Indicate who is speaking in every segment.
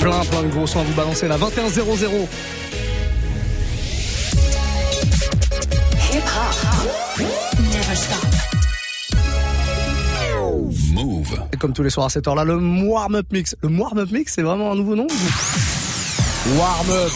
Speaker 1: Plein, plein de gros sons à vous balancer là. 21 0 0.
Speaker 2: Hip hop. Never stop.
Speaker 3: Move.
Speaker 1: Et comme tous les soirs à cette heure-là, le warm-up mix. Le warm-up mix, c'est vraiment un nouveau nom Warm-up.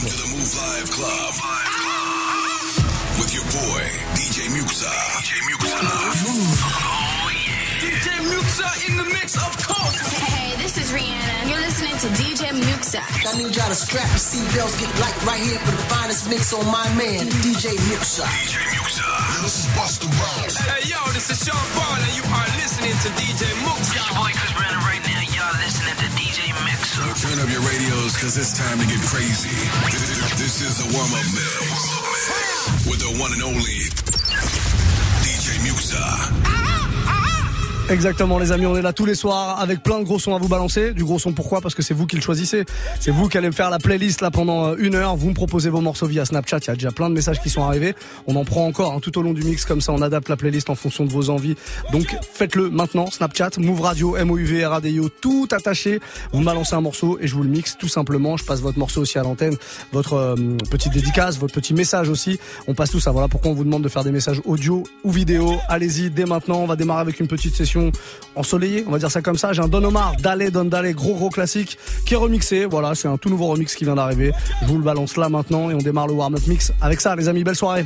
Speaker 3: To DJ Muxa.
Speaker 4: I need y'all to strap your seatbelts, get light right here for the finest mix on my man, DJ Muxa.
Speaker 3: DJ Muxa. This is Busta Rhymes.
Speaker 5: Hey, yo, this is Sean Paul, and you are listening to DJ Muxa.
Speaker 6: Your boy Chris Brandon right now. Y'all listening to DJ Mix.
Speaker 3: Turn up your radios, cause it's time to get crazy. This is the warm-up mix. With the one and only DJ Muxa.
Speaker 1: Exactement les amis, on est là tous les soirs avec plein de gros sons à vous balancer. Du gros son pourquoi? Parce que c'est vous qui le choisissez. C'est vous qui allez me faire la playlist là pendant euh, une heure. Vous me proposez vos morceaux via Snapchat. Il y a déjà plein de messages qui sont arrivés. On en prend encore hein, tout au long du mix comme ça. On adapte la playlist en fonction de vos envies. Donc faites-le maintenant. Snapchat, Move Radio, M O U V R A D I O, tout attaché. Vous me balancez un morceau et je vous le mixe tout simplement. Je passe votre morceau aussi à l'antenne, votre euh, petite dédicace, votre petit message aussi. On passe tout ça. Voilà pourquoi on vous demande de faire des messages audio ou vidéo. Allez-y dès maintenant. On va démarrer avec une petite session ensoleillée. On va dire ça comme ça. J'ai un Don Omar, Dale Don Dale, gros gros classique qui est remixé. Voilà, c'est un tout nouveau remix qui vient d'arriver. Je vous le balance là maintenant et on démarre le warm-up mix avec ça, les amis. Belle soirée.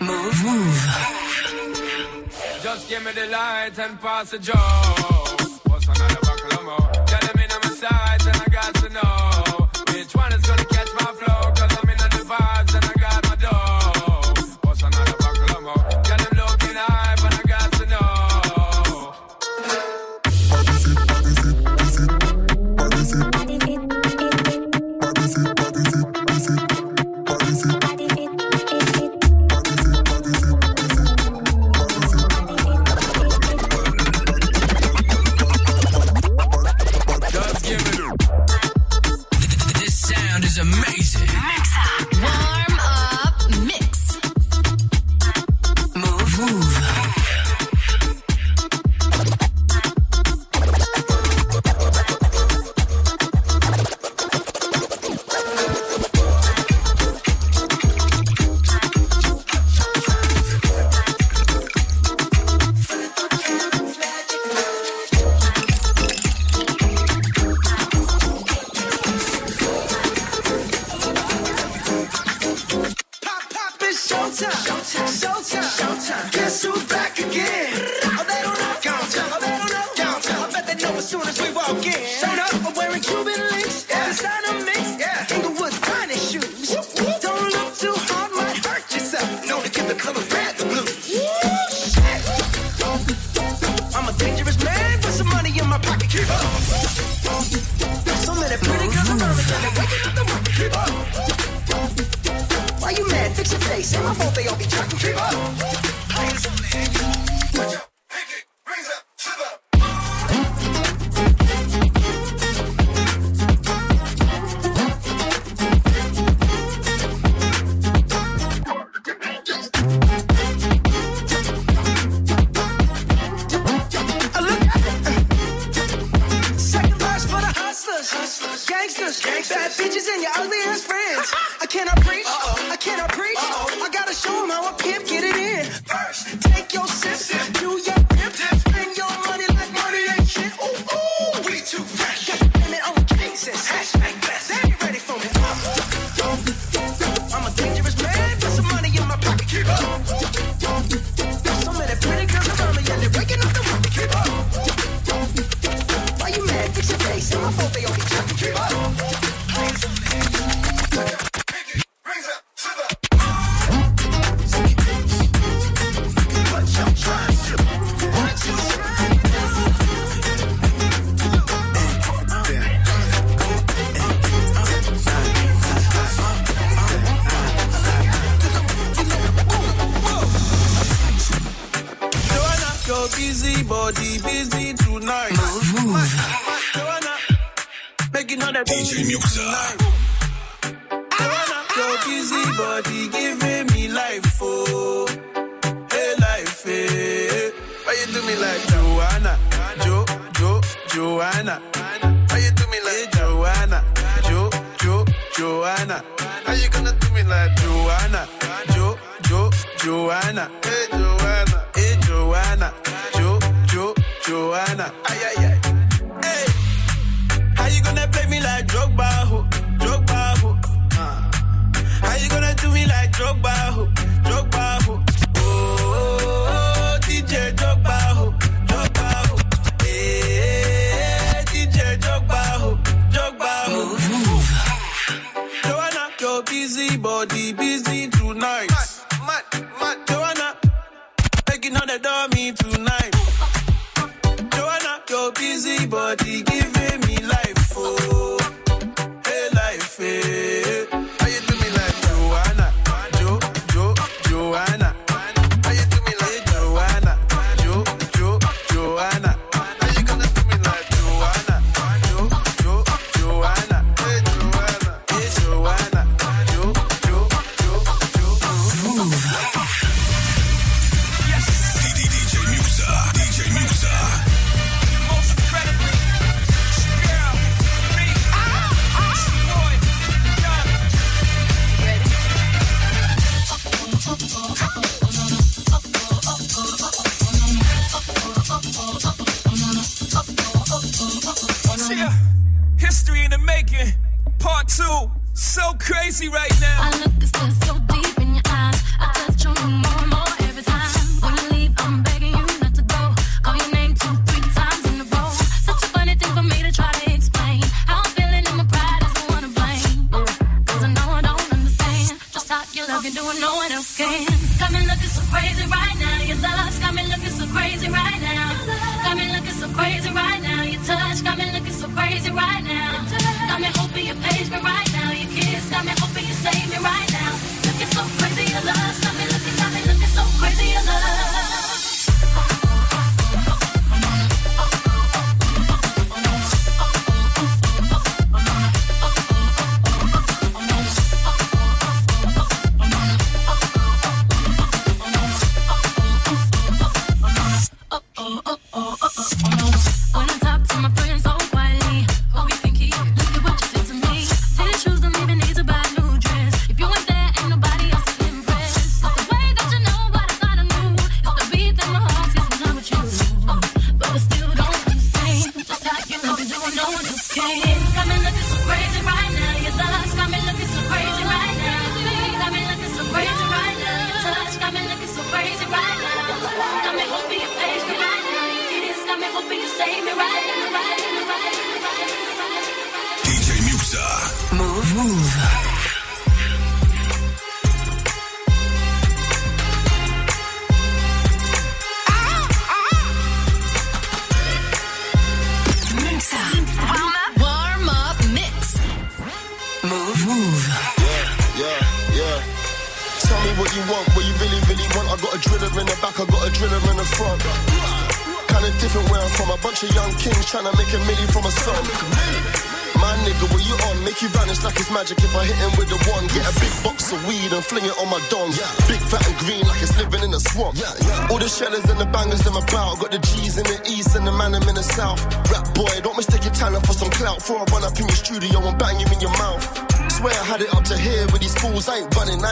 Speaker 2: Move. Move.
Speaker 7: Just
Speaker 8: give
Speaker 9: me the
Speaker 10: light and pass the joke. What's another baklava?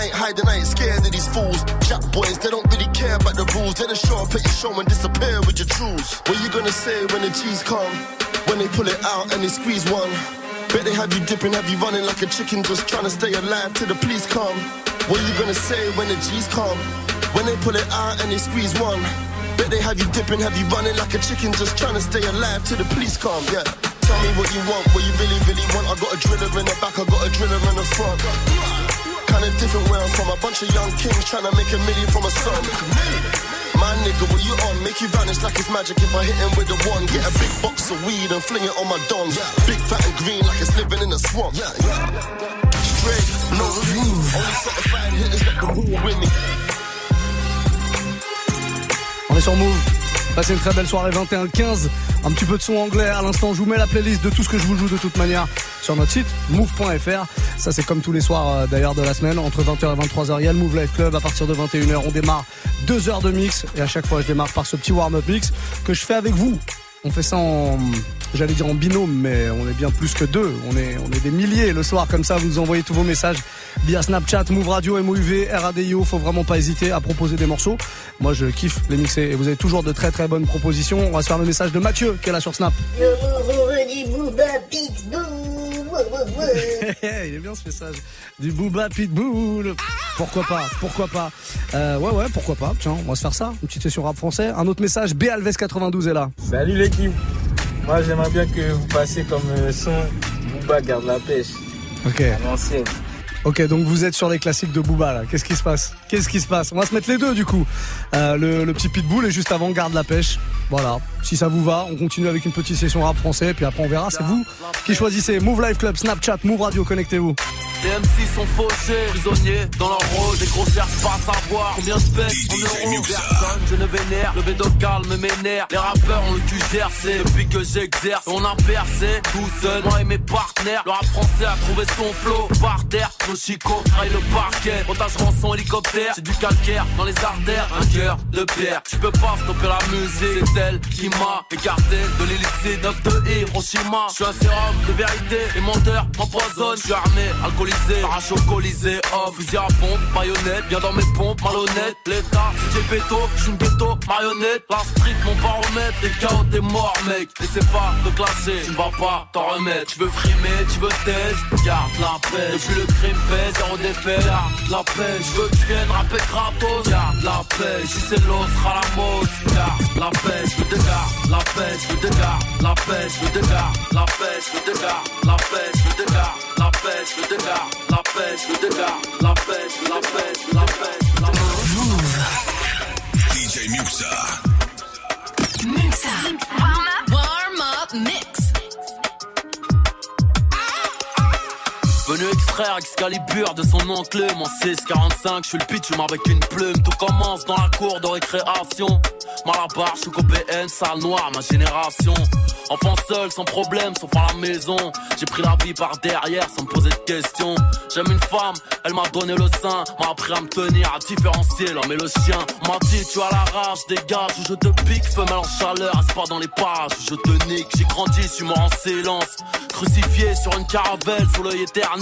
Speaker 10: I
Speaker 11: ain't
Speaker 12: hiding, I ain't scared of these fools. Jack boys, they don't really care about the rules. They just show up at your show and disappear with your jewels. What you gonna say when the G's come? When they pull it out and they squeeze one? Bet they have you dipping, have you running like a chicken, just trying to stay alive till the police come. What you gonna say when the G's come? When they pull it out and they squeeze one? Bet they have you dipping, have you running like a chicken, just trying to stay alive till the police come, yeah. Tell me what you want, what you really, really want. I got a driller in the back, I got a driller in the front. a different where I'm from. A bunch of young kings trying to make a million from a song. My nigga, what you on? Make you vanish like it's magic if I hit him with a one. Get a big box of weed and fling it on my dons. Big fat and green like it's living in a swamp. Yeah, yeah. Straight, no rules. Only certified hitters that can rule with me.
Speaker 13: On est sur Move. Passez une très belle soirée 21-15. Un petit peu de son anglais à l'instant. Je vous mets la playlist de tout ce que je vous joue de toute manière sur notre site move.fr. Ça c'est comme tous les soirs euh, d'ailleurs de la semaine entre 20h et 23h. Il y a le Move Live Club à partir de 21h. On démarre deux heures de mix et à chaque fois je démarre par ce petit warm-up mix que je fais avec vous. On fait ça en, j'allais dire en binôme, mais on est bien plus que deux. On est, on est des milliers le soir comme ça. Vous nous envoyez tous vos messages via Snapchat, Move Radio, MOUV, RADIO. Faut vraiment pas hésiter à proposer des morceaux. Moi, je kiffe les mixer et vous avez toujours de très très bonnes propositions. On va se faire le message de Mathieu qui est là sur Snap. Il est bien ce message. Du Booba Pitbull. Pourquoi pas Pourquoi pas Euh, Ouais, ouais, pourquoi pas Tiens, on va se faire ça. Une petite session rap français. Un autre message. B Alves 92 est là.
Speaker 14: Salut l'équipe. Moi j'aimerais bien que vous passiez comme euh, son Booba garde la pêche.
Speaker 13: Ok. Ok, donc vous êtes sur les classiques de Booba là. Qu'est-ce qui se passe? Qu'est-ce qui se passe? On va se mettre les deux du coup. Euh, le, le petit pitbull et juste avant garde la pêche. Voilà. Si ça vous va, on continue avec une petite session rap français. Puis après on verra. C'est vous qui choisissez. Move Live Club, Snapchat, Move Radio, connectez-vous.
Speaker 15: Les MC sont fauchés, prisonniers dans leur rôle, des gros cherchent pas savoir combien je pèse en euros. Personne, je ne vénère, le bédo calme m'énerve. Les rappeurs ont le cul gercé depuis que j'exerce. On a percé tout seul, moi et mes partenaires. Le rap français a trouvé son flow par terre. Nos chicots le parquet. Otage rançon hélicoptère, c'est du calcaire dans les artères. Un cœur de pierre, je peux pas stopper la musique. C'est elle qui m'a écarté de l'illicite. 9 de Hiroshima, je suis un sérum de vérité. Les menteurs m'empoisonnent, je suis armé, alcoolisé, parachocolisé, oh, fusil à pompe, baïonnette, bien dans mes pompes, malhonnête. L'état, j'ai péto, je suis une ghetto, marionnette. La street, mon baromètre, les chaos, t'es mort, mec. N'essaie pas de clasher, tu vas pas t'en remettre. Tu veux frimer, tu veux test, garde la paix. Depuis le crime pèse, zéro défait, garde la paix. Je veux que tu viennes rapper gratos, garde la paix. Si c'est l'eau, sera la mode, la veux te garde la veux te garde la veux te garde la veux te garde la veux te garde la veux te garde la veux te garde la veux la veux la veux la paix.
Speaker 3: DJ Muxa.
Speaker 16: Muxa. Warm up. Warm up mix.
Speaker 15: Venu extraire Excalibur de son oncle Mon 645, je suis le pitch avec une plume. Tout commence dans la cour de récréation. Malabar, je suis sale noire, ma génération. Enfant seul, sans problème, sauf à la maison. J'ai pris la vie par derrière sans me poser de questions. J'aime une femme, elle m'a donné le sein. M'a appris à me tenir, à différencier l'homme et le chien. M'a dit tu as la rage, dégage ou je te pique Femelle en chaleur, pas dans les parages ou je te nique. J'ai grandi, je suis mort en silence Crucifié sur une caravelle sous l'œil éternel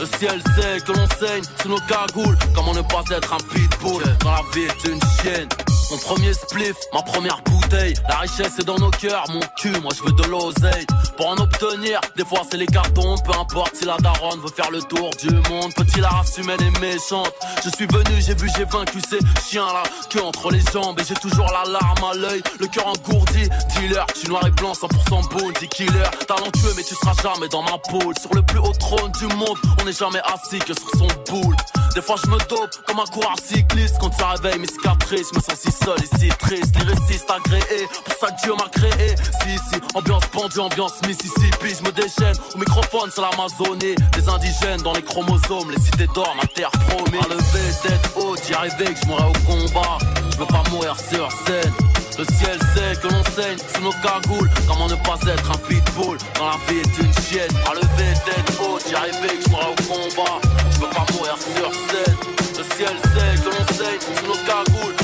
Speaker 15: Le ciel sait que l'on saigne sous nos cagoules. Comment ne pas être un pitbull? Dans la vie est une chienne. Mon premier spliff, ma première bouteille. La richesse est dans nos cœurs, mon cul, moi je veux de l'oseille. Pour en obtenir, des fois c'est les cartons. Peu importe si la daronne veut faire le tour du monde. Petit la race humaine est méchante. Je suis venu, j'ai vu, j'ai vaincu ces chiens là. Que entre les jambes et j'ai toujours la larme à l'œil. Le cœur engourdi, dealer. Suis noir et blanc, 100% bounty killer. Talentueux, mais tu seras jamais dans ma poule. Sur le plus haut trône du monde, on n'est jamais assis que sur son boule. Des fois je me dope comme un coureur cycliste Quand ça réveille mes cicatrices me sens seul si triste Lyriciste agréé. Pour ça que Dieu m'a créé. Si si Ambiance pendue Ambiance Mississippi. Je me déchaîne. Au microphone c'est l'Amazonie. Des indigènes dans les chromosomes. Les cités d'or ma terre promise. À lever tête haute J'y arrivais que je mourrais au combat. Je veux pas mourir sur scène. Le ciel sait que l'on saigne sous nos cagoules. Comment ne pas être un pitbull Dans la vie est une chienne? À lever tête haute J'y arrivais que je mourrais au combat. Je veux pas mourir sur scène. Le ciel sait que l'on saigne sous nos cagoules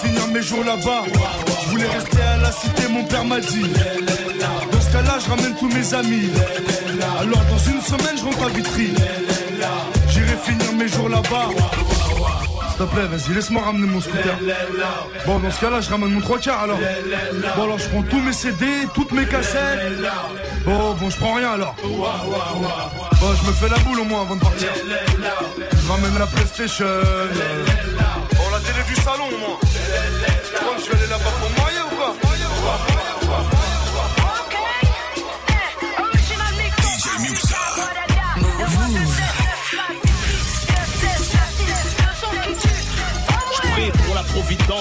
Speaker 17: Finir mes jours là-bas. Je voulais rester à la cité, mon père m'a dit. Dans ce cas-là, je ramène tous mes amis. Alors dans une semaine, je rentre à Vitry. J'irai finir mes jours là-bas. S'il te plaît, vas-y, laisse-moi ramener mon scooter. Bon, dans ce cas-là, je ramène mon trois quarts alors. Bon, alors je prends tous mes CD, toutes mes cassettes. Bon, bon, je prends rien alors. Bon, je me fais la boule au moins avant de partir. Je ramène la PlayStation. Bon, la télé du salon au moins. Je crois que je vais aller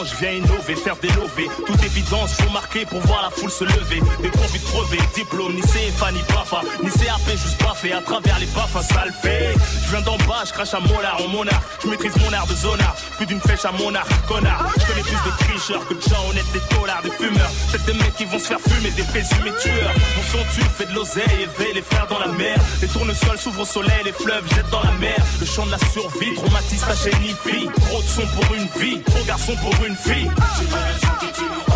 Speaker 18: je viens innover, faire des lovés. Toute évidence, faut marquer pour voir la foule se lever. Des profits crevés, diplôme, ni CFA, ni BAFA, ni CAP, juste baffé à travers les baffes, ça le. Je viens d'en bas, je crache à Mollard en monarque. Je maîtrise mon art de zonard, plus d'une flèche à monarque, connard. Je connais plus de tricheurs que de gens honnêtes, des dollars, des fumeurs. C'est des mecs qui vont se faire fumer, des présumés tueurs. Mon son tu fait de l'oseille, éveille les frères dans la mer. Les tournesols s'ouvrent au soleil, les fleuves jettent dans la mer. Le chant de la survie, traumatise ta chaîne fille. Trop de son pour une vie, trop garçon pour une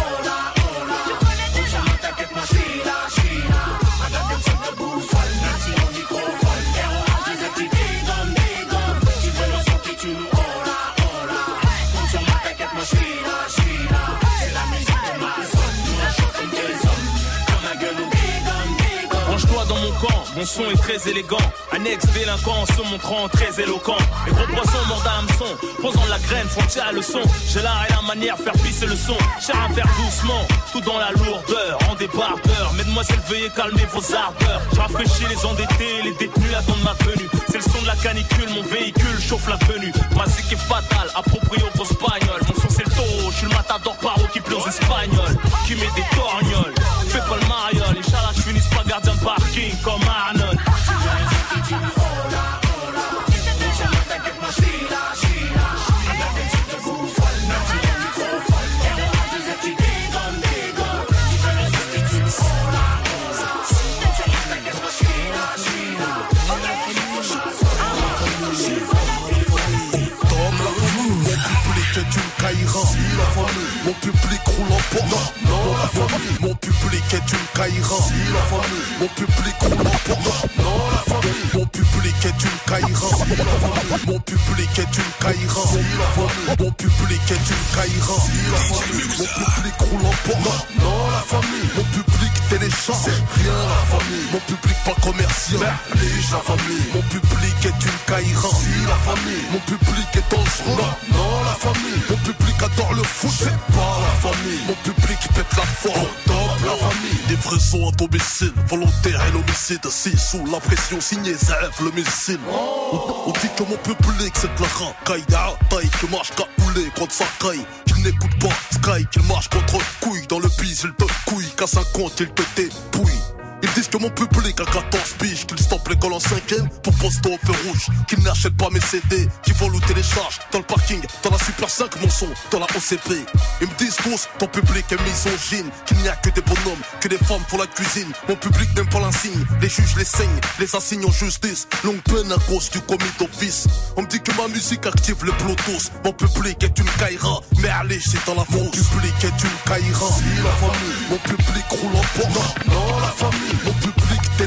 Speaker 18: mon son est très élégant. Un ex-délinquant se montrant très éloquent. Les gros poissons mordent à hameçon, posant la graine, font tirer la leçon? J'ai l'art et la manière, faire pisser le son. Cher à faire doucement, tout dans la lourdeur, en débardeur. Mesdemoiselles, veuillez calmer vos ardeurs. Rafraîchis les endettés, les détenus attendent ma venue. C'est le son de la canicule, mon véhicule chauffe la venue. Ma zik est fatale, approprié aux grosses bagnoles. Mon son c'est le taureau, je suis le matador paro qui pleure aux espagnols. Qui met des torgnoles, fais pas le mariole.
Speaker 12: Famille. Mon public est une caïra. Si, la famille. Mon public en Porsche. Non, la famille. Mon public est une caïra. Si, la famille. Mon public est une caïra. Si, la famille. Mon public est une caïra. Si, la famille. Mon public roule en. Non, la famille. Mon public télécharge. Rien, la famille. Mon public pas commercial. Merlige, la famille. Mon public est une caïra. Si, la famille. Mon public est dangereux. Non, non, la famille. Mon public adore le foot. C'est pas la famille. Mon public pète la forme. Top, la famille. Des vrais sons à domicile. Volontaire et l'homicide. Si sous la pression signée, Zef le missile. On, on dit que mon public c'est de la racaille. Taille qui marche capoulé contre sa caille. Qu'il n'écoute pas Sky, qu'il marche contre couille. Dans le bise, il te couille. Qu'à 50, il te dépouille. Ils disent que mon public a 14 piges, qu'ils stoppent l'école en cinquième pour poster au feu rouge, qu'ils n'achètent pas mes CD, qu'ils vont ou télécharge dans le parking, dans la Super 5 mon son, dans la OCP. Ils me disent tous, ton public est misogyne, qu'il n'y a que des bonhommes, que des femmes pour la cuisine. Mon public n'aime pas l'insigne, les juges les saignent, les assignent en justice. Longue peine à cause du commis d'office. On me dit que ma musique active le Bluetooth. Mon public est une caïra, mais allez, c'est dans la Mon public est une caïra. Si la famille, mon public roule en Porsche. Non, non, la famille.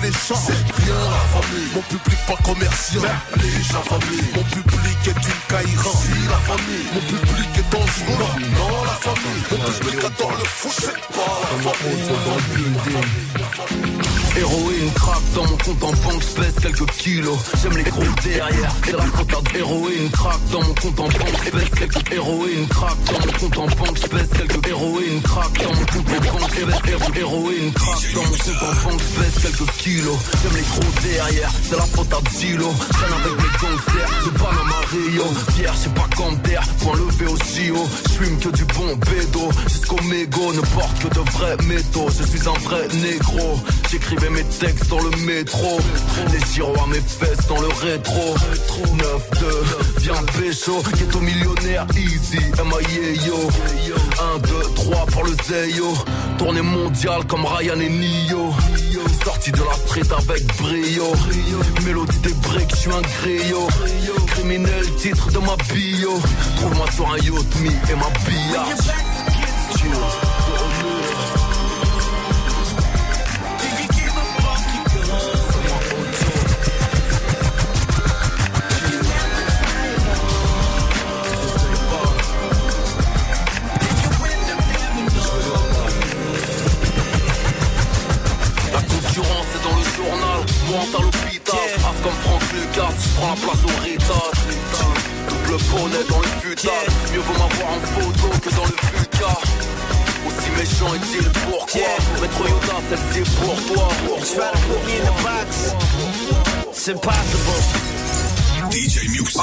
Speaker 12: C'est rien la famille. Mon public pas commercial. Merlige la famille. Mon public est une caïra. Si la famille. Mon public est dangereux. Non, non la famille. Mon public adore le foot. C'est pas la famille.
Speaker 6: Héroïne, crack,
Speaker 15: dans mon compte en banque, pèse quelques kilos. J'aime les gros derrière, c'est la faute à d'héroïne. Crack dans mon compte en banque, pèse quelques héroïnes. Crack dans mon compte en banque, pèse quelques héroïnes. Crack dans mon compte en banque, pèse héroïnes. Crack dans mon compte en banque, pèse quelques kilos. J'aime les gros derrière, c'est la faute à Dilo. Traîne avec mes gangsters, de Panama Rio. Je sais pas d'air, point levé au JO. J'fume que du bon bédo, jusqu'au mégot, ne porte que de vrais métaux. Je suis un vrai négro, j'écrivais mes textes dans le métro. Les à mes fesses dans le rétro. 9-2, viens pécho, ghetto millionnaire, easy, MIA yo. 1, 2, 3 pour le Zeyo. Tournée mondiale comme Ryan et Nio. Sorti de la street avec brio. Mélodie des breaks, je suis un griot. Criminel, titre de ma bio. Trouve-moi sur un yacht, me et ma billard. À l'hôpital. As comme Franck Lucas, je prends la place au rital. Double bonnet dans le mieux vaut m'avoir en photo que dans le. Aussi méchant est-il pourquoi Maître Yoda, celle-ci est pour toi.
Speaker 6: It's impossible.
Speaker 3: DJ Muxa.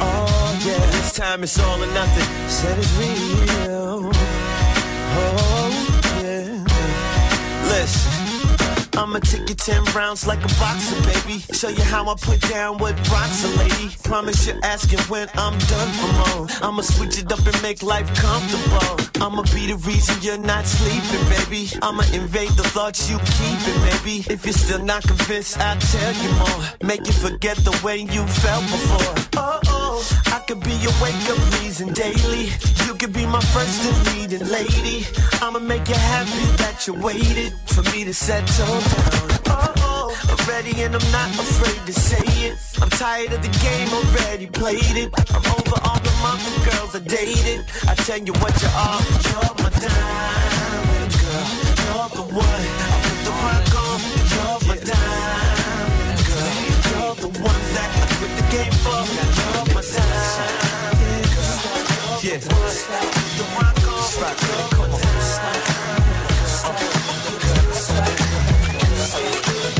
Speaker 6: Oh yeah, this time it's all or nothing. Said it's real. Oh yeah. Listen. I'ma take you 10 rounds like a boxer, baby. Show you how I put down with rocks lady. Promise you're asking when I'm done for more. I'ma switch it up and make life comfortable. I'ma be the reason you're not sleeping, baby. I'ma invade the thoughts you keeping, baby. If you're still not convinced, I'll tell you more. Make you forget the way you felt before. Oh, I could be your wake up reason daily. You could be my first and leading lady. I'ma make you happy that you waited for me to settle down. Oh, oh, I'm ready and I'm not afraid to say it. I'm tired of the game, already played it. I'm over all the other girls I dated. I tell you what you are, you're my diamond girl. You're the one. I put the rock on. You're my diamond girl. You're the one that I quit the game for. Yeah. The rock on. Come on.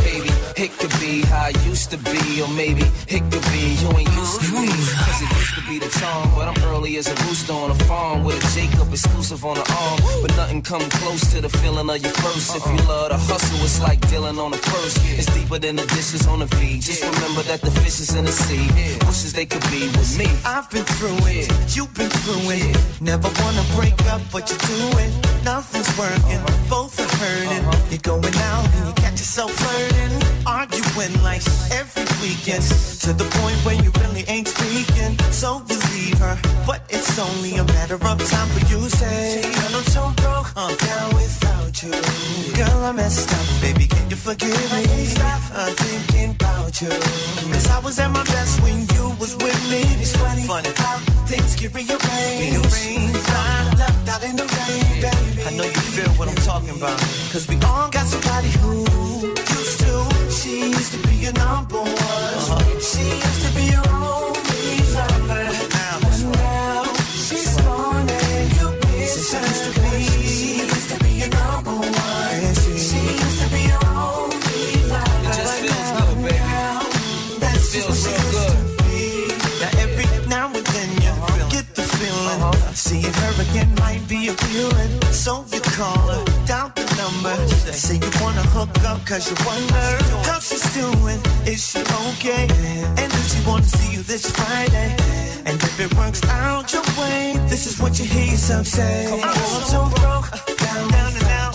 Speaker 19: Baby, it could be how I used to be, or maybe it could be you ain't used to me. Cause it used to be the charm, but I'm early as a rooster on a farm with a Jacob exclusive on the arm. But nothing come close to the feeling of your first. If you uh-uh. love to hustle, it's like dealing on the first. It's deeper than the dishes on the feed. Just remember that the fish is in the sea. Wishes they could be with me.
Speaker 6: I've been through it, you've been through it. Never wanna break up, but you do it. Nothing's working, uh-huh. both are hurting. You're going out and you catch yourself flirting, arguing like every weekend. To the point where you really ain't speaking. So you leave her, but it's only a matter of time for you say, Girl, I'm so broke, I'm down without you. Girl, I messed up, baby, can you forgive me? Stop uh, thinking you. Cause I was at my best when you was with me. It's funny, funny. how things can rearrange. rearrange. I left out in the rain, baby. I know you feel what I'm talking about. Cause we all got somebody who used to. She used to be your number one. Uh-huh. She used to be your only lover. Again might be a appealing So you call her, down the number. Say you wanna hook up cause you wonder How she's doing, is she okay? And does she wanna see you this Friday? And if it works out your way This is what you hear yourself say. I'm so broke, down, down and out.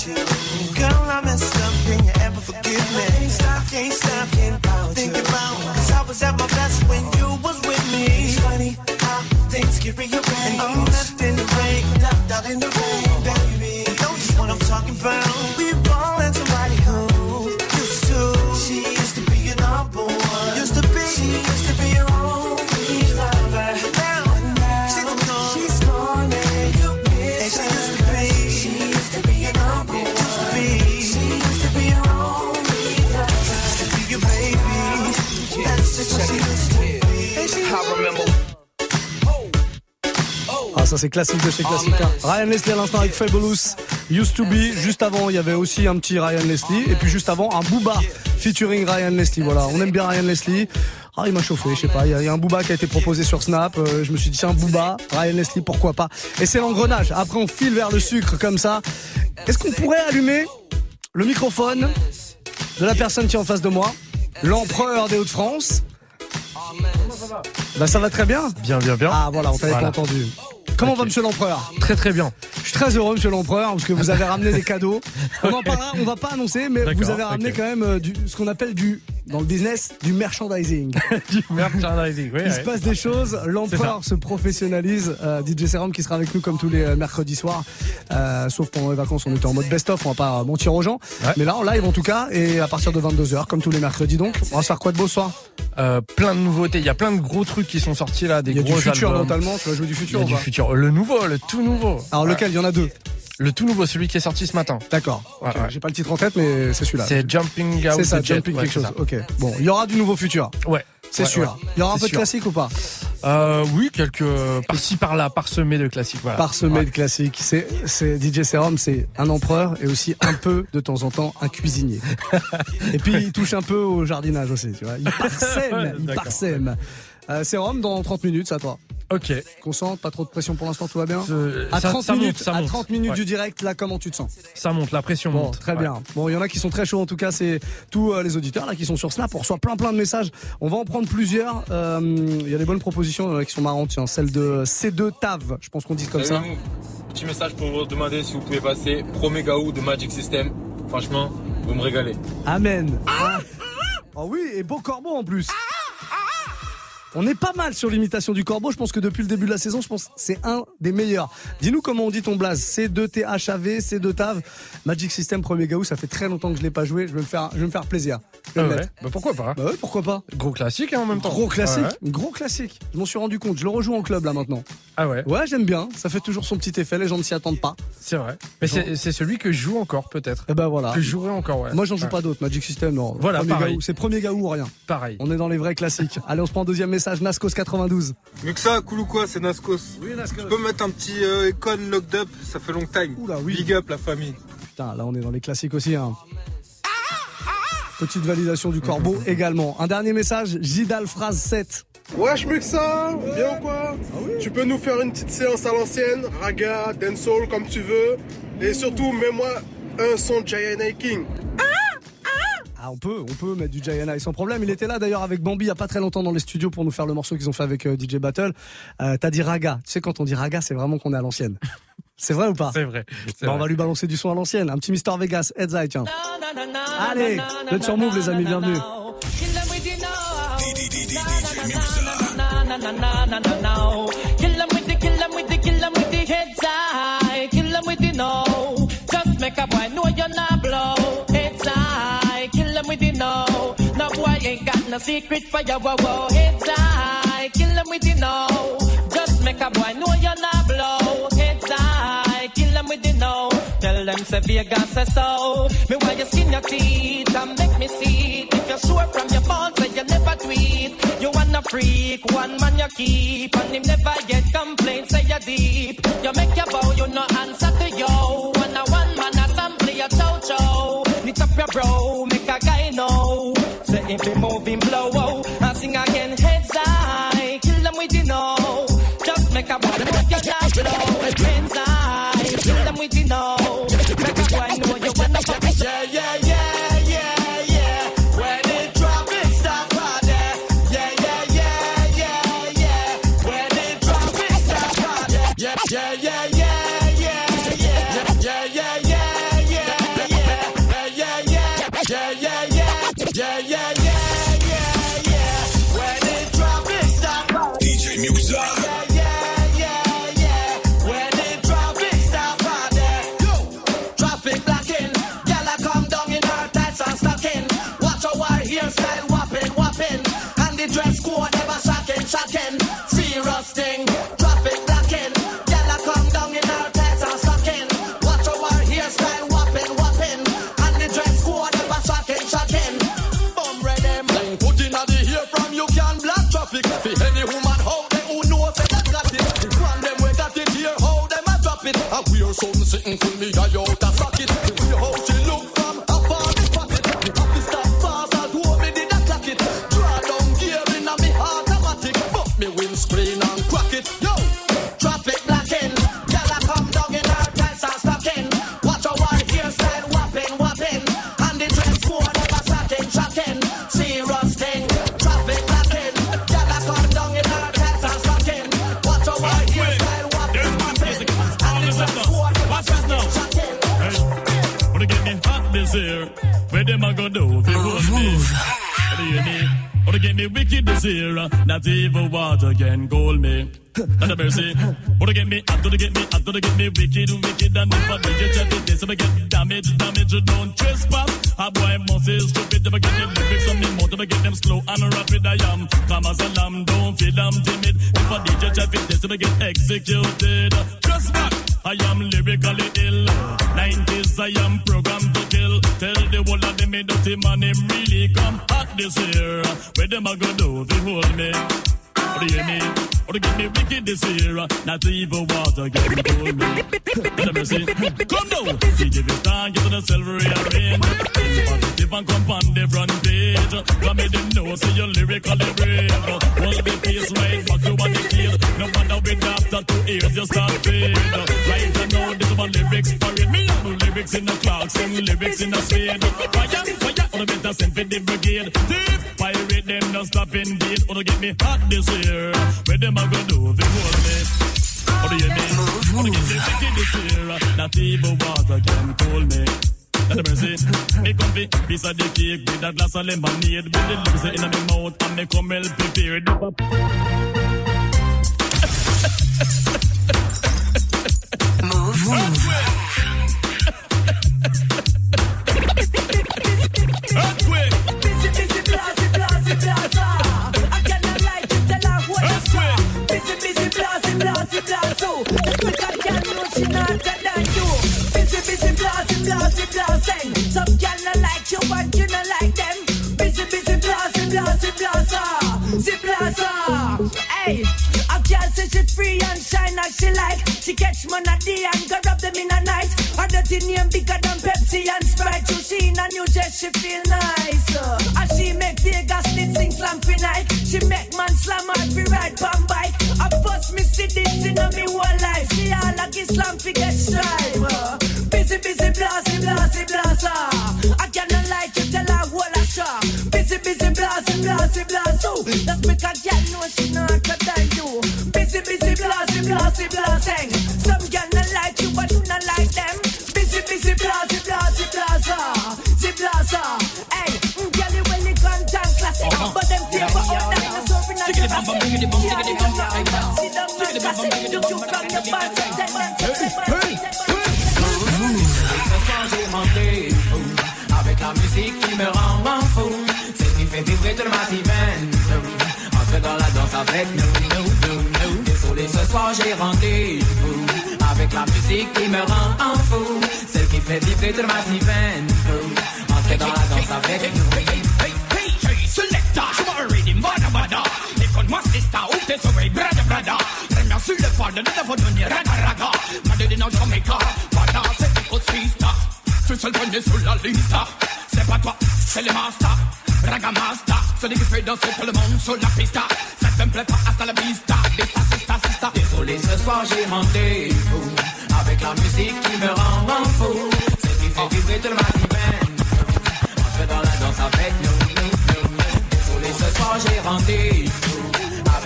Speaker 6: Girl, I messed up, can you ever forgive me? Can't stop, can't stop, thinking about Thinking about, cause I was at my best when you was with me. It's funny how things get rearranged And I'm left in the out in the rain,
Speaker 13: ça c'est classique de chez classique. hein. Ryan Leslie à l'instant avec Fabulous. Used to be. Juste avant, il y avait aussi un petit Ryan Leslie. Et puis juste avant, un Booba featuring Ryan Leslie. Voilà, on aime bien Ryan Leslie. Ah, il m'a chauffé, je sais pas. Il y, a- il y a un Booba qui a été proposé sur Snap. Euh, je me suis dit, tiens, Booba, Ryan Leslie, pourquoi pas. Et c'est l'engrenage. Après, on file vers le sucre comme ça. Est-ce qu'on pourrait allumer le microphone de la personne qui est en face de moi? L'empereur des Hauts-de-France. Bah, ça va très bien.
Speaker 20: Bien, bien, bien.
Speaker 13: Ah, voilà, on t'avait
Speaker 20: Voilà.
Speaker 13: pas entendu. Comment va monsieur l'empereur
Speaker 20: Très très bien.
Speaker 13: Je suis très heureux monsieur l'empereur parce que vous avez ramené des cadeaux. On en parlera, on va pas annoncer mais vous avez ramené quand même euh, du, ce qu'on appelle du dans le business du merchandising.
Speaker 20: du merchandising, oui.
Speaker 13: Il se passe des choses, l'empereur se professionnalise, euh, DJ Serum qui sera avec nous comme tous les euh, mercredis soirs, Euh, sauf pendant les vacances on était en mode best-of, on va pas mentir aux gens, mais là en live en tout cas et à partir de 22h comme tous les mercredis donc, on va se faire quoi de beau ce soir?
Speaker 20: Euh, plein de nouveautés. Il y a plein de gros trucs qui sont sortis là, des
Speaker 13: Il y a
Speaker 20: gros
Speaker 13: du futur
Speaker 20: albums.
Speaker 13: notamment, tu vas jouer du futur
Speaker 20: Il y a
Speaker 13: ou
Speaker 20: du
Speaker 13: pas?
Speaker 20: Le nouveau, le tout nouveau.
Speaker 13: Alors lequel? Il y en a deux.
Speaker 20: Le tout nouveau, celui qui est sorti ce matin.
Speaker 13: D'accord.
Speaker 20: Ouais,
Speaker 13: Ok,
Speaker 20: ouais.
Speaker 13: J'ai pas le titre en tête mais c'est celui-là.
Speaker 20: C'est Jumping Out
Speaker 13: C'est ça. Jumping quelque chose.
Speaker 20: ça.
Speaker 13: Ok. Bon, il y aura du nouveau futur.
Speaker 20: Ouais.
Speaker 13: C'est sûr. Il y aura un peu de classique ou pas?
Speaker 20: Euh, oui, quelques par-ci par-là, parsemés de classiques. Voilà.
Speaker 13: Parsemé de classiques. C'est, c'est DJ Serum, c'est un empereur et aussi un peu de temps en temps un cuisinier. et puis il touche un peu au jardinage aussi, tu vois. Il parsème, il parsème. Euh, Serum, dans 30 minutes, c'est à toi.
Speaker 20: Ok.
Speaker 13: Concentre, pas trop de pression pour l'instant, tout va bien.
Speaker 20: Euh,
Speaker 13: à
Speaker 20: ça-
Speaker 13: 30
Speaker 20: ça monte,
Speaker 13: minutes,
Speaker 20: ça
Speaker 13: à
Speaker 20: monte.
Speaker 13: 30 minutes
Speaker 20: Ouais.
Speaker 13: du direct, là, comment tu te sens?
Speaker 20: Ça monte, la pression
Speaker 13: Bon,
Speaker 20: monte.
Speaker 13: très
Speaker 20: Ouais.
Speaker 13: bien. Bon, il y en a qui sont très chauds en tout cas, c'est tous euh, les auditeurs là qui sont sur Snap. On reçoit plein plein de messages. On va en prendre plusieurs. Euh, Il y a des bonnes propositions euh, qui sont marrantes. Tiens, celle de C2 Tav, je pense qu'on dit comme ça.
Speaker 21: Salut. Petit message pour vous demander si vous pouvez passer Pro Megaou de Magic System. Franchement, vous me régalez.
Speaker 13: Amen. Ah. Oh oui, et beau corbeau en plus. On est pas mal sur l'imitation du corbeau. Je pense que depuis le début de la saison, je pense que c'est un des meilleurs. Dis-nous comment on dit ton blaze. C2THAV, C2TAV. Magic System Premier Gaou, ça fait très longtemps que je l'ai pas joué. Je vais me faire, je vais me faire plaisir.
Speaker 20: Ah ouais. Bah, pourquoi pas
Speaker 13: Bah ouais, pourquoi pas
Speaker 20: Gros classique hein, en même temps.
Speaker 13: Gros classique,
Speaker 20: Ouais.
Speaker 13: gros classique. Je m'en suis rendu compte. Je le rejoue en club là maintenant.
Speaker 20: Ah ouais.
Speaker 13: Ouais, j'aime bien. Ça fait toujours son petit effet. Les gens ne s'y attendent pas.
Speaker 20: C'est vrai. Mais c'est celui que je joue encore peut-être.
Speaker 13: Et ben voilà.
Speaker 20: Que je jouerai encore, ouais.
Speaker 13: Moi, j'en joue pas d'autres. Magic System, non.
Speaker 20: Voilà,
Speaker 13: Premier
Speaker 20: pareil.
Speaker 13: Gaou. C'est premier Gaou ou rien.
Speaker 20: Pareil.
Speaker 13: On est dans les vrais classiques. Allez, on se prend un deuxième message. Nascos 92.
Speaker 22: Muxa, cool ou quoi, c'est Nascos.
Speaker 13: Oui, Nascos.
Speaker 22: Tu peux mettre un petit euh, Econ Locked Up, ça fait long time.
Speaker 13: Oula, oui.
Speaker 22: Big up la famille.
Speaker 13: Putain, là, on est dans les classiques aussi. Hein. Petite validation du corbeau également. Un dernier message. Gidal phrase 7.
Speaker 23: Wesh Muxa, bien ou quoi? Tu peux nous faire une petite séance à l'ancienne, raga, dancehall comme tu veux. Et surtout, mets-moi un son de Giant King.
Speaker 13: Ah, on peut, on peut mettre du Eye sans problème. Il était là d'ailleurs avec Bambi il y a pas très longtemps dans les studios pour nous faire le morceau qu'ils ont fait avec euh, DJ Battle. Euh, T'as dit raga. Tu sais, quand on dit raga, c'est vraiment qu'on est à l'ancienne. C'est vrai ou pas?
Speaker 20: C'est vrai. c'est
Speaker 13: on va lui balancer du son à l'ancienne. Un petit Mister Vegas, Heads High, tiens. Allez, êtes sur Move, les amis, bienvenue.
Speaker 24: Kill them with the, kill them with the, kill them with the heads high. Kill them with the no. Just make a boy know you're not blow. No. No boy ain't got no secret for your wow wow. Heads high. Kill them with the no. Just make a boy know you're not blow. Heads high. Kill them with the no. Tell them say Vegas so. Me why you skin your teeth and make me see it. If you're sure from your phone, say you never tweet. You wanna freak, one man you keep, and him never get complaints, say you deep. You make your bow, you no answer to yo. One a one man assembly, a chow chow. Knit up your bro, make. If move him blow, oh, and sing again, heads high, kill them with the no. Just make a boy, make your not blow. Heads high, kill them with no. Make
Speaker 25: me get them slow and rapid, I am. Come as a lamb, don't feel I'm timid. If I DJ check it, this, I get executed. Just back. I am lyrically ill. 90s, I am programmed to kill. Tell the of them, me dirty man, him really come hot this year. Where them a go do, they hold me. What do you mean? Or to get me wicked this year, not even water get me cool me. Let me see. Come down, DJ Vistan, get to the silver rearrange. It's positive and come on the front page. Come me them know, say you're lyrically brave. Hold the pace right, fuck you on the keys. No wonder with after two years you start fade. Right I know this is my lyrics parade. Me have no lyrics in the clocks and lyrics in the spade. Fire, fire, or the better send for the brigade. Thief, pirate them, no stop indeed. To get me hot this year. Where them a go do, they hold me. What do you mean? To get me wicked this year. Not even water can cool me. Let me see. Me come fi piece of the cake with a glass of lemonade. With the lips in my mouth and me come well prepared.
Speaker 11: The she. Busy, busy, blase, blase, blase. Some can not like you, but you not like them. Busy, busy, blase, blase, blase. Si blase. Hey, a girl say she free and shine as she like. She catch a day and go them in a night. Her dirty name bigger than Pepsi and Sprite. See in a new dress, she feel nice. Uh, and she make Vegas lit sing slam for night. She make man slam her fi ride pan bike. I first me see this in a me whole life. She all like Islam fi get strive. Busy, busy, blasty, blasty, blasa. I cannot lie to tell her whole a shop. Busy, busy, blasty, blasty, blasu. That's make a girl know she not than you. Busy, busy, blasty, blasty, blasting. Some girl not like
Speaker 19: Avec la musique qui me rend fou. C'est qui fait vibrer Entre dans la danse avec nous, Désolé ce soir j'ai Avec la musique qui me rend fou Celle qui fait vibrer ma veine Entre dans la danse avec nous
Speaker 26: sur le fond de la venir, raga raga. Madrid dans Jamaica, voilà, c'est écoute, sister. Tu seul premier sur la liste. C'est pas toi, c'est les masters. Raga master, celui qui fait danser tout le monde sur la pista. Ça te me plaît pas, hasta la vista. Vista, sista, sista.
Speaker 19: Désolé ce soir j'ai rentré fou Avec la musique qui me rend fou Celle qui fait vibrer toute ma veine Entre dans la danse avec nous, nous. Désolé ce soir j'ai rentré fou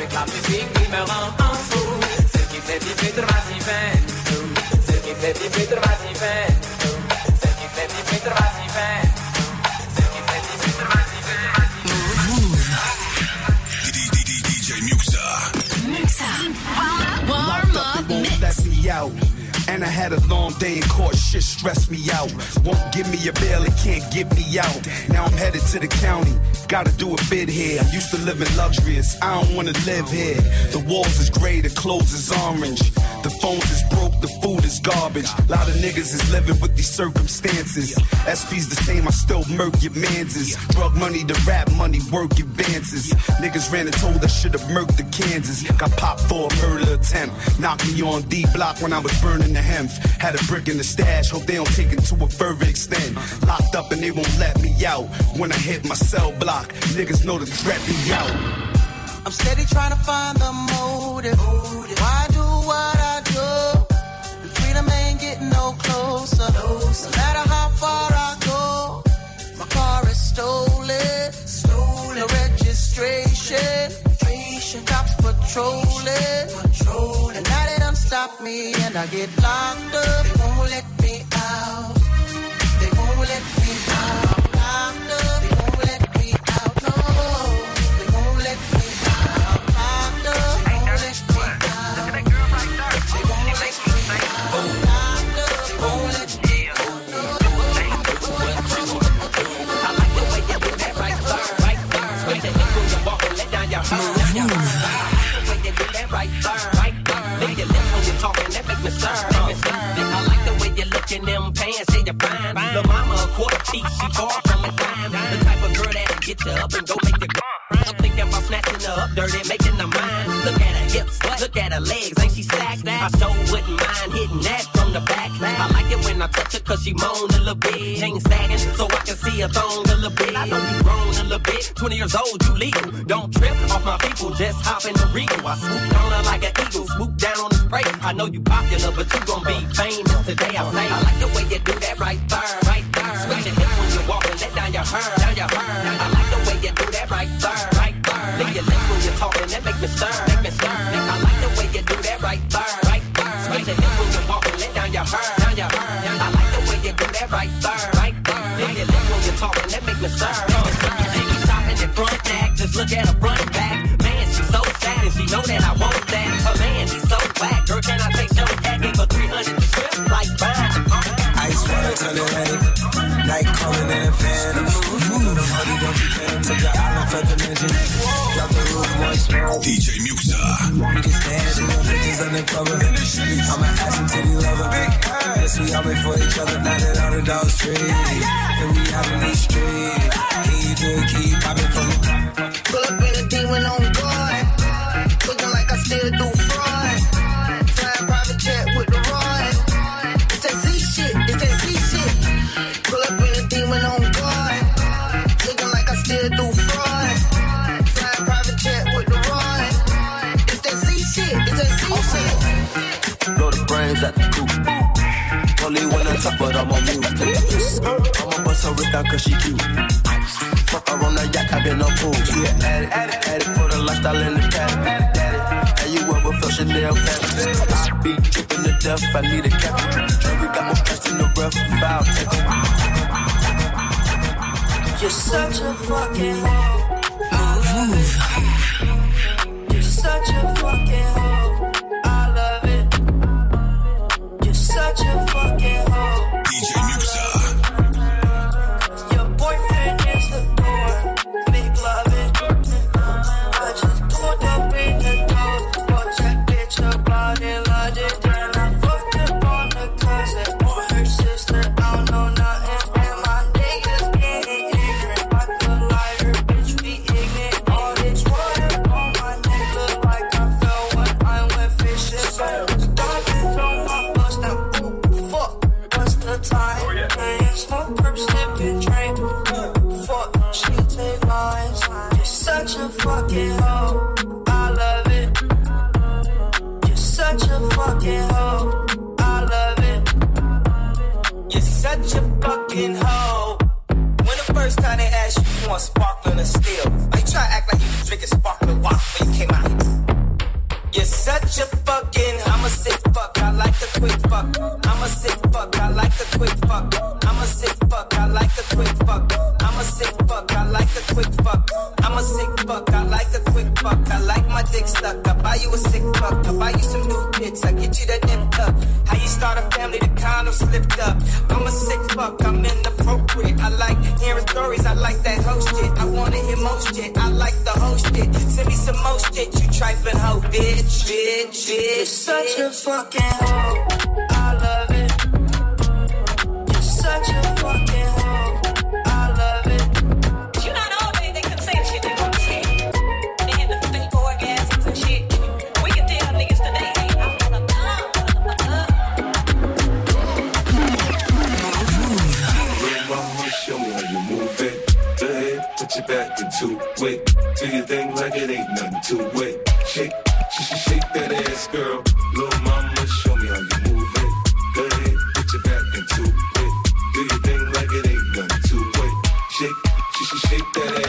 Speaker 19: Avec la musique qui me rend fou. Celle qui fait vibrer toute ma veine Celle qui fait vibrer toute ma veine Celle qui fait vibrer toute ma veine Celle qui fait vibrer toute ma
Speaker 3: DJ Muxa.
Speaker 16: Warm up
Speaker 27: won't
Speaker 16: mix.
Speaker 27: And I had a long day in court, shit stressed me out. Won't give me a bail, it can't get me out. Now I'm headed to the county, gotta do a bid here. I'm used to living luxurious, I don't wanna live here. The walls is gray, the clothes is orange. The phones is broke, the food is garbage. A lot of niggas is living with these circumstances. SP's the same, I still murk your manses. Drug money, to rap money, work advances. Niggas ran and told I should've murked the Kansas. Got popped for a murder attempt. Knocked me on D block when I was burning the hemp. Had a brick in the stash, hope they don't take it to a further extent. Locked up and they won't let me out. When I hit my cell block, niggas know to threat me out.
Speaker 8: I'm steady trying to find the motive. Why do what I do? The freedom ain't getting no closer. No matter how far I go, my car is stolen. Stolen. No registration. Cops patrolling. Patrolling. Stop me and I get locked up. They won't let me out. They won't let me
Speaker 28: cheat, she far from a dime. The type of girl that'll get you up and go make you go. I'm thinking about snatching her up dirty, making her mine. Look at her hips, look at her legs, ain't she stacked? That I sure wouldn't mind hitting that from the back. I like it when I touch her cause she moan a little bit. Chain sagging so I can see her thong a little bit. I know you grown a little bit, 20 years old, you legal. Don't trip off my people, just hop in the regal. I swoop on her like an eagle, swoop down on the spray. I know you popular, but you gon' be famous today. I say, I like
Speaker 6: water turn it rain. Night calling in a phantom. Move, honey, don't you panic. Took the island for the engine. Drop the roof once more.
Speaker 3: DJ Muxa.
Speaker 6: We just dance and the bitches undercover. I'm an ass and titty lover. Yes, we all made for each other. Now that all the dogs free. And we out in these streets. Can you do it? Can you pop it for me?
Speaker 11: Pull up in a demon on guard. Looking like I still do fraud.
Speaker 6: At the coop. Only one on top, but I'm on mute. I'ma bust her down cause she cute. Fuck her on the yacht, I've been on pool. Yeah, addict, addict, addict for the lifestyle in the paddock. Addict, and you ever felt Chanel fabric? I be dripping to death, I need a cap. Jury got more stress in the rough, foul take
Speaker 11: You're such a fucking hoe. Move.
Speaker 19: You're such a fucking hoe.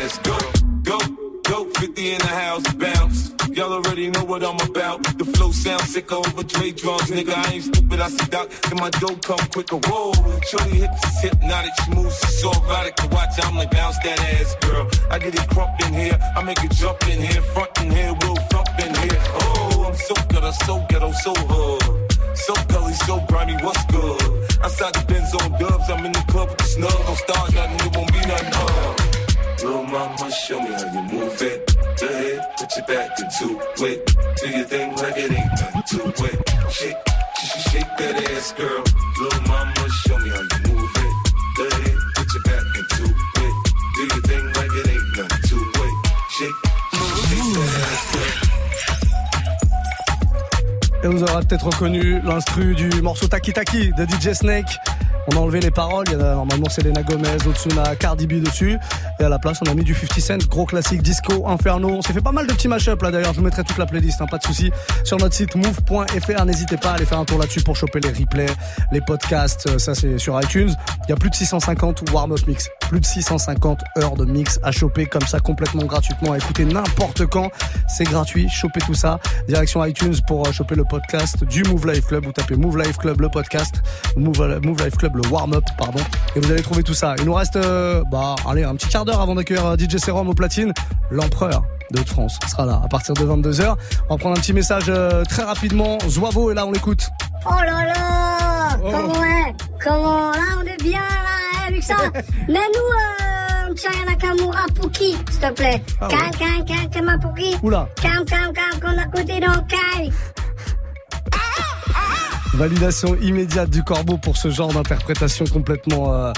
Speaker 29: Ass, girl. Go, go, 50 in the house, bounce. Y'all already know what I'm about. The flow sounds sick over Dre drums, nigga. I ain't stupid, I see Doc, and my dough come quicker. Whoa, shorty hips is hypnotic, she moves, so erotic to watch. I'm like, bounce that ass, girl. I get it crump in here, I make it jump in here, front in here, we'll thump in here. Oh, I'm so good, I'm so ghetto, so hood. So gully, so grimy, what's good? Outside the Benz on dubs, I'm in the club with the snug. Don't start nothing, it won't be nothing. Uh. Little mama, show me how you move it. Go ahead, put your back into it. Do your thing like it ain't nothing to it. Shake, shake, shake that ass, girl. Little mama, show me how you move it. Go ahead, put your back into it. Do your thing like it ain't nothing to it. Shake, shake, shake that ass, girl.
Speaker 13: Et vous aurez peut-être reconnu l'instru du morceau Taki Taki de DJ Snake on a enlevé les paroles, il y a normalement Selena Gomez, Otsuna, Cardi B dessus. Et à la place, on a mis du 50 Cent, gros classique, disco, inferno. On s'est fait pas mal de petits mashups là d'ailleurs, je vous mettrai toute la playlist, hein, pas de souci sur notre site move.fr. N'hésitez pas à aller faire un tour là-dessus pour choper les replays, les podcasts, euh, ça c'est sur iTunes. Il y a plus de 650 warm-up mix, plus de 650 heures de mix à choper comme ça complètement gratuitement, à écouter n'importe quand. C'est gratuit, chopez tout ça. Direction iTunes pour euh, choper le podcast du Move Life Club. Vous tapez Move Life Club le podcast, Move, Move Life Club le warm-up, pardon. Et vous allez trouver tout ça. Il nous reste, euh, bah, allez, un petit quart d'heure avant d'accueillir euh, DJ Serum au platine. L'empereur de France sera là à partir de 22h. On va prendre un petit message euh, très rapidement. Zoavo est là, on l'écoute.
Speaker 30: Oh là là Comment est? Comment Là, on est bien, là, hein, Luxa Mets-nous euh, un petit Aya Nakamura Pouki, s'il te plaît.
Speaker 13: Ah
Speaker 30: Calme,
Speaker 13: ouais.
Speaker 30: calme, calme, calme.
Speaker 13: Oula.
Speaker 30: Calme, calme, calme, qu'on a côté dans le caille.
Speaker 13: Validation immédiate du corbeau pour ce genre d'interprétation complètement, euh,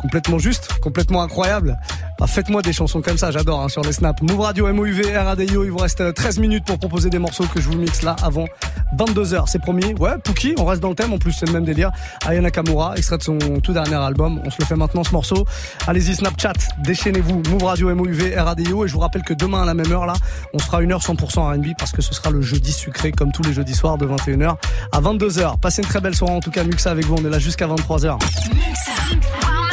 Speaker 13: complètement juste, complètement incroyable. Bah, Faites-moi des chansons comme ça, j'adore hein, sur les snaps. Move Radio, MOUV, RADIO, il vous reste euh, 13 minutes pour proposer des morceaux que je vous mixe là avant 22h, c'est promis. Ouais, Pookie, on reste dans le thème, en plus c'est le même délire. Aya Nakamura, extrait de son tout dernier album. On se le fait maintenant ce morceau. Allez-y, Snapchat, déchaînez-vous. Move Radio, MOUV, RADIO. Et je vous rappelle que demain à la même heure là, on sera une heure 100% R&B parce que ce sera le jeudi sucré comme tous les jeudis soirs de 21h à 22h. Passez une très belle soirée en tout cas, Muxa avec vous. On est là jusqu'à 23h.
Speaker 16: Warm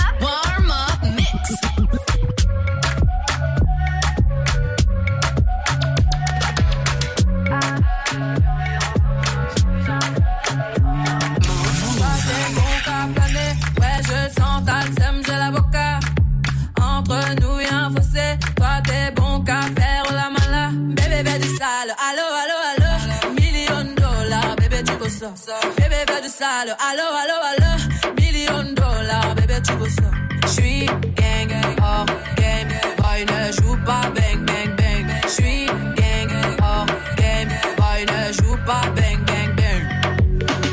Speaker 31: Bébé fais du sale, allo allo allo. Pas bang bang bang. J'suis gang, hors game, boy ne joue pas bang bang bang.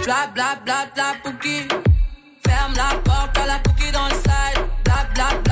Speaker 31: Bla bla bla bla. Ferme la porte à la pouki dans le side. Bla bla bla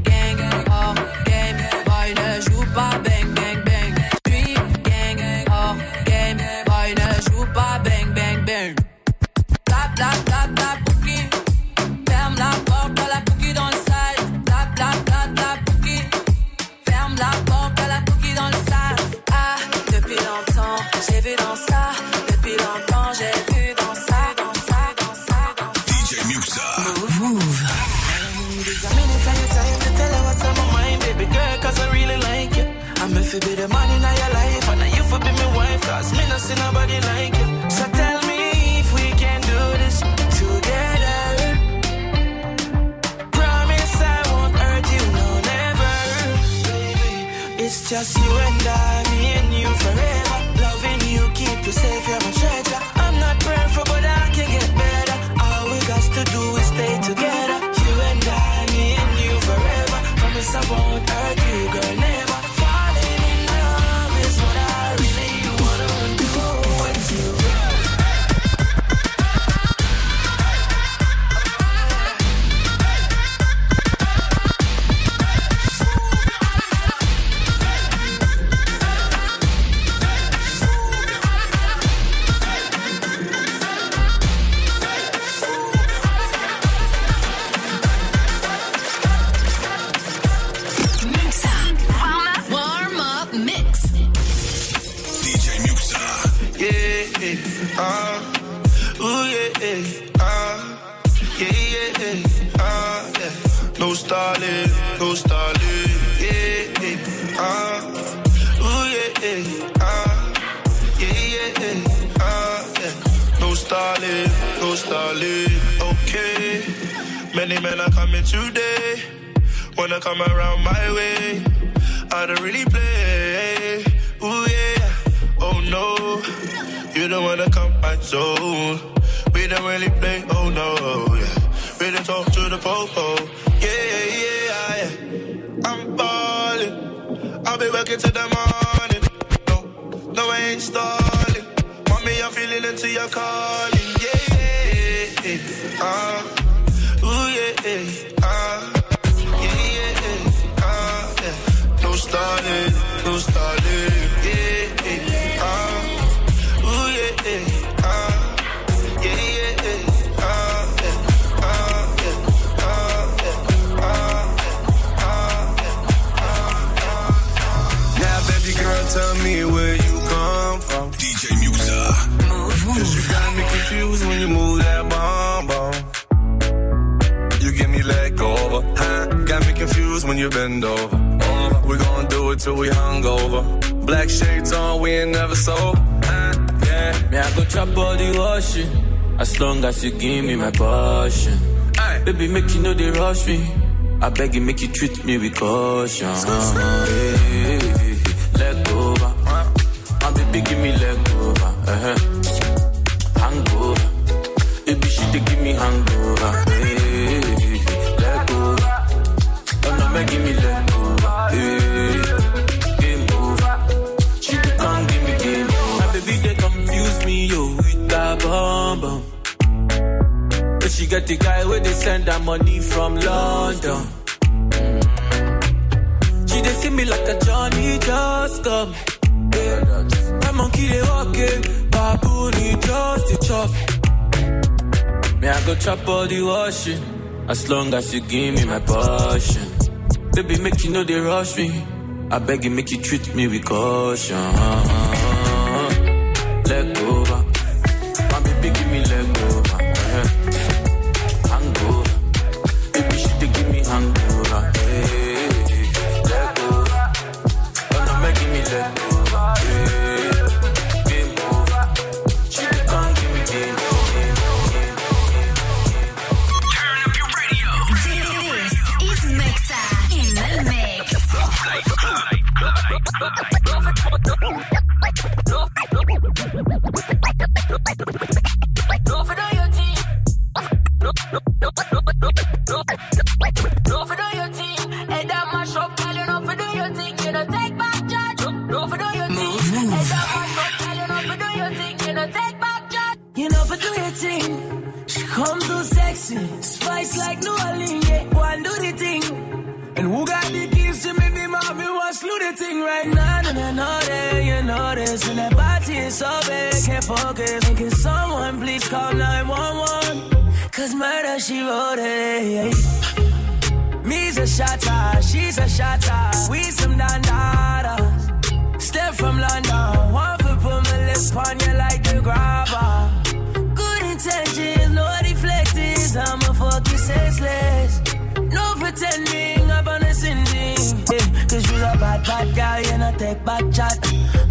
Speaker 6: You be the man in your life, and you for be my wife, cause me not see nobody like you. So tell me if we can do this together. Promise I won't hurt you, no, never. Baby, it's just you and I,
Speaker 32: it today. Wanna come around my way. I don't really play. Ooh yeah. Oh no. You don't wanna come my zone. We don't really play. Oh no. Yeah. We don't talk to the popo. Yeah, yeah, yeah. I'm ballin'. I'll be working till the morning. No, no, I ain't stalling. Mommy, I'm feeling into your calling. Yeah, yeah, yeah. Uh,
Speaker 33: Ei. You bend over. over. We gon' do it till we hungover. Black shades on, we ain't never sold. Huh? Yeah.
Speaker 34: Me, I go chop all the washing. As long as you give me my passion. Baby, make you know they rush me. I beg you, make you treat me with caution. Hey, hey, hey, Leg over. My baby, give me leg over. She get the guy where they send her money from London. She they see me like a Johnny just come. Yeah. My monkey they walking, baboon he just the chop. Me I go chop all the washing, as long as you give me my passion. Baby make you know they rush me. I beg you make you treat me with caution. She
Speaker 2: wrote it. Me's a shatter, she's a shatter. We some dandadas. Step from London, one foot put my lips on you like the grabber. Good intentions, no deflectors. I'm a fucking senseless. No pretending, I'm on a sending. Yeah, Cause you're a bad, bad girl, you know take back chat.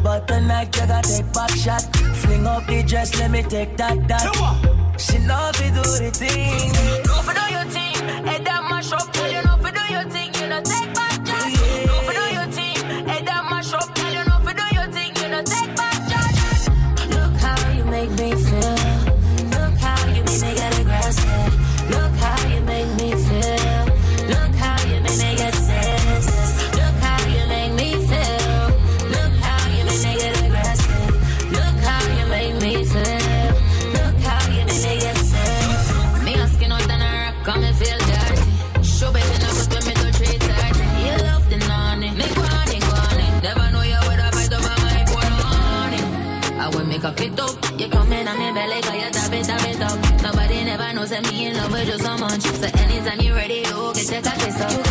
Speaker 2: But tonight you gotta take back shot. Fling up the dress, let me take that, that. She love me do the thing.
Speaker 16: No for do your thing, head that mash up. You know for do your thing, you know take back
Speaker 2: anytime you ready, you get your up.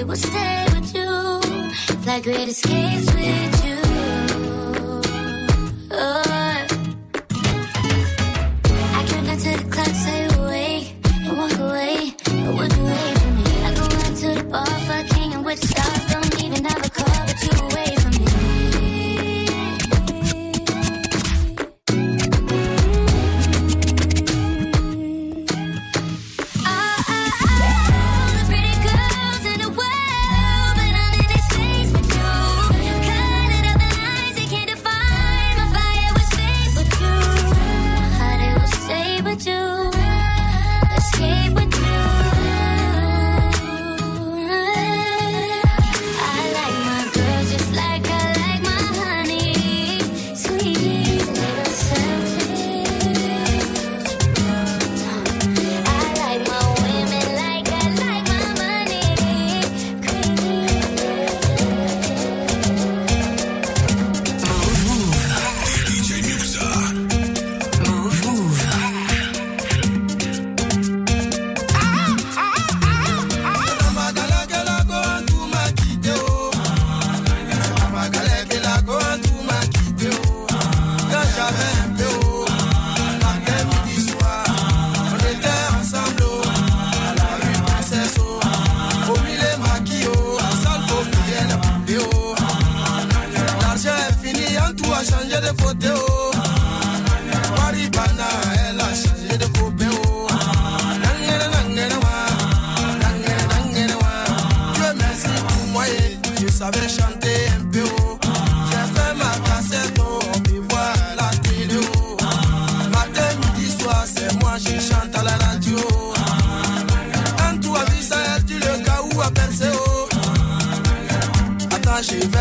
Speaker 2: It will stay with you. Fly great escapes with you.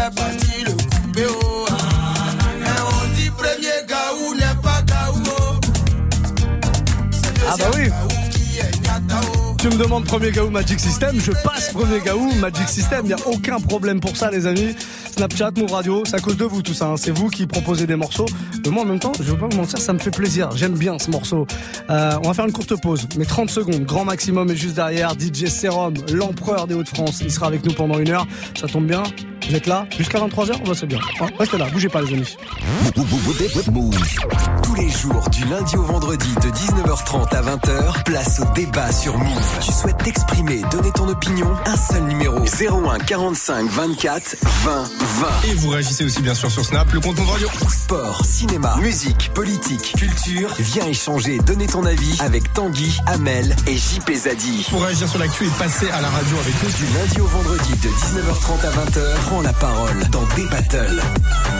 Speaker 11: Le oh. Et on dit premier gaou n'est pas gaou, oh.
Speaker 13: Ah bah oui Tu me demandes premier gaou Magic System, je passe premier gaou Magic System, il a aucun problème pour ça les amis. Snapchat, Move Radio, c'est à cause de vous tout ça, hein. c'est vous qui proposez des morceaux. Mais moi en même temps, je veux pas vous mentir, ça me fait plaisir, j'aime bien ce morceau. Euh, on va faire une courte pause, mais 30 secondes, grand maximum est juste derrière, DJ Serum, l'empereur des Hauts-de-France, il sera avec nous pendant une heure, ça tombe bien, vous êtes là? Jusqu'à 23h, bah, c'est bien. Hein, restez là, bougez pas les amis.
Speaker 35: Tous les jours, du lundi au vendredi, de 19h30 à 20h, place au débat sur Move. Tu souhaites t'exprimer, donner ton opinion? Un seul numéro 01 45 24 20 20.
Speaker 33: Et vous réagissez aussi bien sûr sur Snap, le compte Move Radio.
Speaker 35: Sport, cinéma, musique, politique, culture. Viens échanger, donner ton avis avec Tanguy, Amel et JP Zadi.
Speaker 33: Pour réagir sur l'actu et passer à la radio avec nous.
Speaker 35: Du lundi au vendredi, de 19h30 à 20h, prends la parole dans des battles.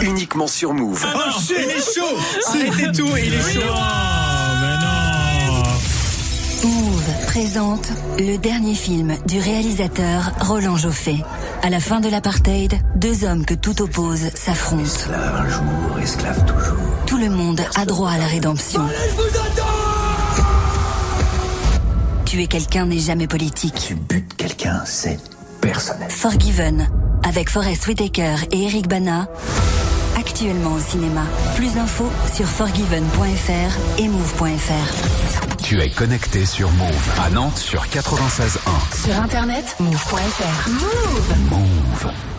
Speaker 35: Uniquement sur Move.
Speaker 33: Oh shit, il est chaud Arrêtez tout, il est chaud
Speaker 36: présente le dernier film du réalisateur Roland Joffé. À la fin de l'apartheid, deux hommes que tout oppose s'affrontent.
Speaker 37: Esclave un jour, esclave toujours.
Speaker 36: Tout le monde a droit à la rédemption. Tuer quelqu'un n'est jamais politique.
Speaker 37: Tu butes quelqu'un, c'est personnel.
Speaker 36: Forgiven, avec Forrest Whitaker et Eric Bana, actuellement au cinéma. Plus d'infos sur forgiven.fr et move.fr.
Speaker 38: Tu es connecté sur Move à Nantes sur 96.1.
Speaker 16: Sur internet, move.fr. Move.
Speaker 38: Move.